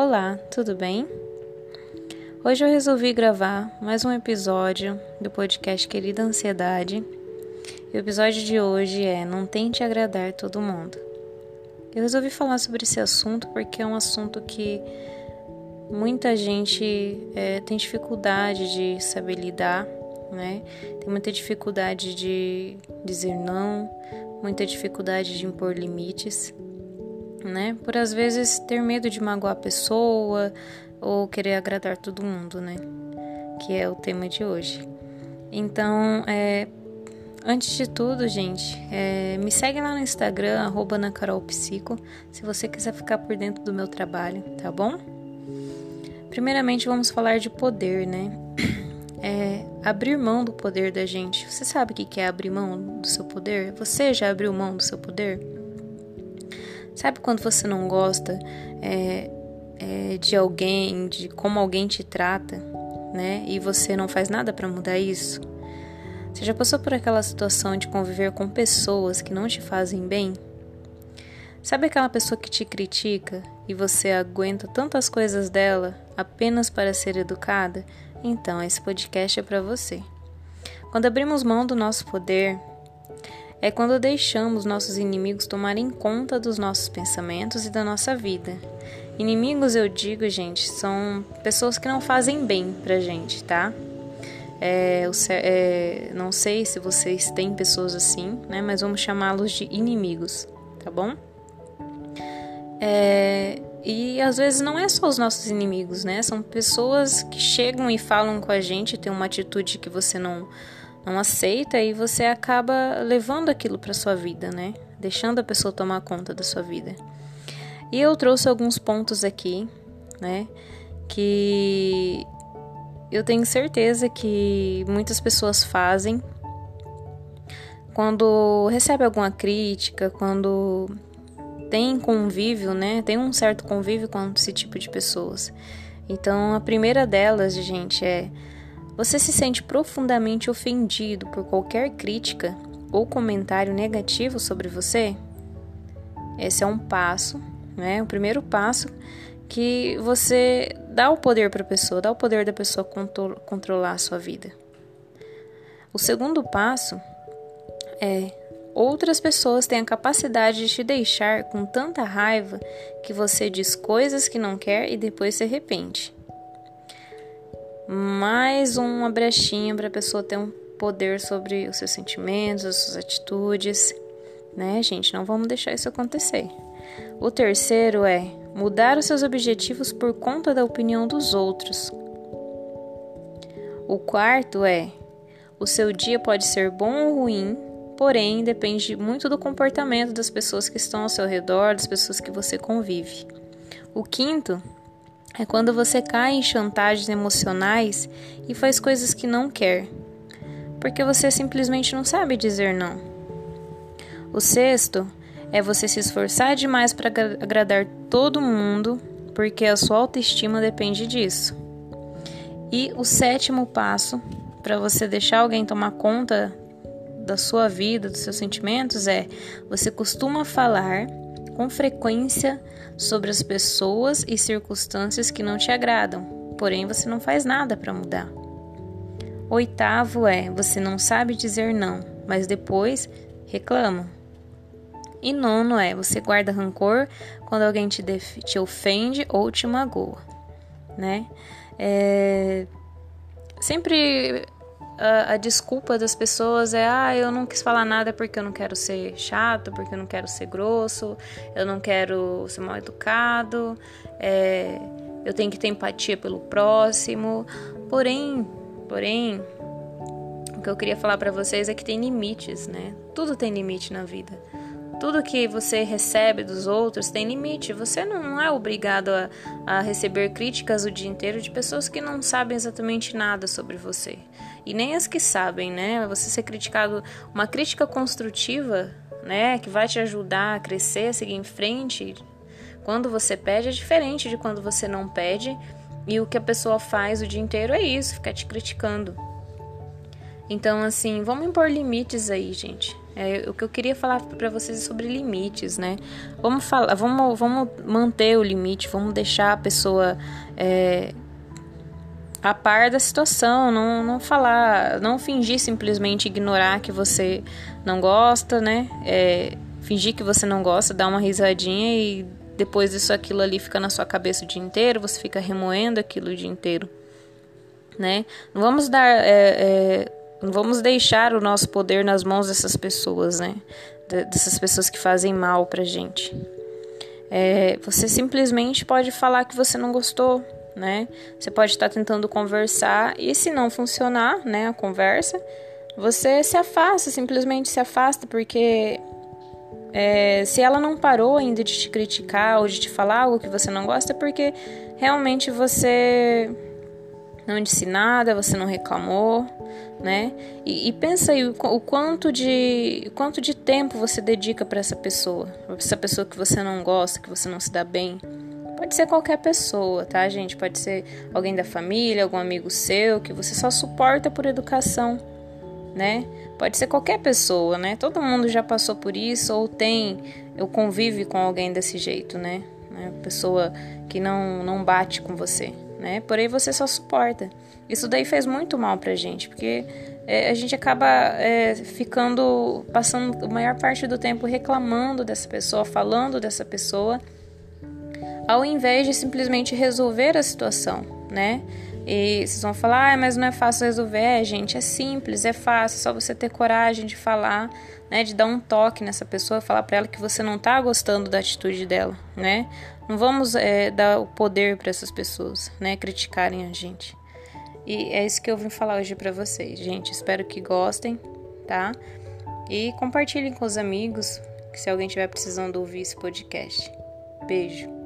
Olá, tudo bem? Hoje eu resolvi gravar mais um episódio do podcast Querida Ansiedade. E o episódio de hoje é Não Tente Agradar Todo Mundo. Eu resolvi falar sobre esse assunto porque é um assunto que muita gente é, tem dificuldade de saber lidar, né? Tem muita dificuldade de dizer não, muita dificuldade de impor limites né? Por às vezes ter medo de magoar a pessoa ou querer agradar todo mundo, né? Que é o tema de hoje. Então, é, antes de tudo, gente, é, me segue lá no Instagram, nacarolpsico, se você quiser ficar por dentro do meu trabalho, tá bom? Primeiramente, vamos falar de poder, né? É, abrir mão do poder da gente. Você sabe o que é abrir mão do seu poder? Você já abriu mão do seu poder? Sabe quando você não gosta é, é, de alguém, de como alguém te trata, né? E você não faz nada para mudar isso? Você já passou por aquela situação de conviver com pessoas que não te fazem bem? Sabe aquela pessoa que te critica e você aguenta tantas coisas dela apenas para ser educada? Então, esse podcast é para você. Quando abrimos mão do nosso poder, é quando deixamos nossos inimigos tomarem conta dos nossos pensamentos e da nossa vida. Inimigos, eu digo, gente, são pessoas que não fazem bem pra gente, tá? É, é, não sei se vocês têm pessoas assim, né? Mas vamos chamá-los de inimigos, tá bom? É, e às vezes não é só os nossos inimigos, né? São pessoas que chegam e falam com a gente, tem uma atitude que você não não aceita e você acaba levando aquilo para sua vida, né? Deixando a pessoa tomar conta da sua vida. E eu trouxe alguns pontos aqui, né? Que eu tenho certeza que muitas pessoas fazem quando recebe alguma crítica, quando tem convívio, né? Tem um certo convívio com esse tipo de pessoas. Então, a primeira delas, gente, é você se sente profundamente ofendido por qualquer crítica ou comentário negativo sobre você? Esse é um passo, né? O primeiro passo que você dá o poder para a pessoa, dá o poder da pessoa controlar a sua vida. O segundo passo é outras pessoas têm a capacidade de te deixar com tanta raiva que você diz coisas que não quer e depois se arrepende mais uma brechinha para a pessoa ter um poder sobre os seus sentimentos, as suas atitudes, né, gente? Não vamos deixar isso acontecer. O terceiro é mudar os seus objetivos por conta da opinião dos outros. O quarto é o seu dia pode ser bom ou ruim, porém depende muito do comportamento das pessoas que estão ao seu redor, das pessoas que você convive. O quinto é quando você cai em chantagens emocionais e faz coisas que não quer, porque você simplesmente não sabe dizer não. O sexto é você se esforçar demais para agradar todo mundo, porque a sua autoestima depende disso. E o sétimo passo para você deixar alguém tomar conta da sua vida, dos seus sentimentos é você costuma falar com frequência sobre as pessoas e circunstâncias que não te agradam, porém você não faz nada para mudar. Oitavo é: você não sabe dizer não, mas depois reclama. E nono é: você guarda rancor quando alguém te, te ofende ou te magoa, né? É... Sempre a, a, desculpa das pessoas é: ah, eu não quis falar nada porque eu não quero ser chato, porque eu não quero ser grosso, eu não quero ser mal educado, é, eu tenho que ter empatia pelo próximo. Porém, porém, o que eu queria falar para vocês é que tem limites, né? Tudo tem limite na vida. Tudo que você recebe dos outros tem limite. Você não é obrigado a, a, receber críticas o dia inteiro de pessoas que não sabem exatamente nada sobre você. E nem as que sabem, né? Você ser criticado, uma crítica construtiva, né? Que vai te ajudar a crescer, a seguir em frente. Quando você pede é diferente de quando você não pede. E o que a pessoa faz o dia inteiro é isso, ficar te criticando. Então, assim, vamos impor limites aí, gente. É, o que eu queria falar para vocês é sobre limites, né? Vamos falar, vamos, vamos manter o limite, vamos deixar a pessoa é, a par da situação, não, não falar, não fingir simplesmente ignorar que você não gosta, né? É, fingir que você não gosta, dar uma risadinha e depois isso aquilo ali fica na sua cabeça o dia inteiro, você fica remoendo aquilo o dia inteiro, né? Não vamos dar, é, é, não vamos deixar o nosso poder nas mãos dessas pessoas, né? Dessas pessoas que fazem mal pra gente. É, você simplesmente pode falar que você não gostou, né? Você pode estar tentando conversar e se não funcionar, né, a conversa, você se afasta, simplesmente se afasta, porque é, se ela não parou ainda de te criticar ou de te falar algo que você não gosta, é porque realmente você não disse nada, você não reclamou, né? E, e pensa aí o, o, quanto de o quanto de tempo você dedica para essa pessoa, para essa pessoa que você não gosta, que você não se dá bem. Pode ser qualquer pessoa, tá, gente? Pode ser alguém da família, algum amigo seu que você só suporta por educação, né? Pode ser qualquer pessoa, né? Todo mundo já passou por isso ou tem, eu convive com alguém desse jeito, né? né? Pessoa que não não bate com você, né? Porém você só suporta. Isso daí fez muito mal pra gente, porque é, a gente acaba é, ficando, passando a maior parte do tempo reclamando dessa pessoa, falando dessa pessoa ao invés de simplesmente resolver a situação, né? E vocês vão falar, ah, mas não é fácil resolver. É, gente, é simples, é fácil, é só você ter coragem de falar, né? De dar um toque nessa pessoa, falar para ela que você não tá gostando da atitude dela, né? Não vamos é, dar o poder para essas pessoas, né? Criticarem a gente. E é isso que eu vim falar hoje para vocês, gente. Espero que gostem, tá? E compartilhem com os amigos, se alguém estiver precisando ouvir esse podcast. Beijo.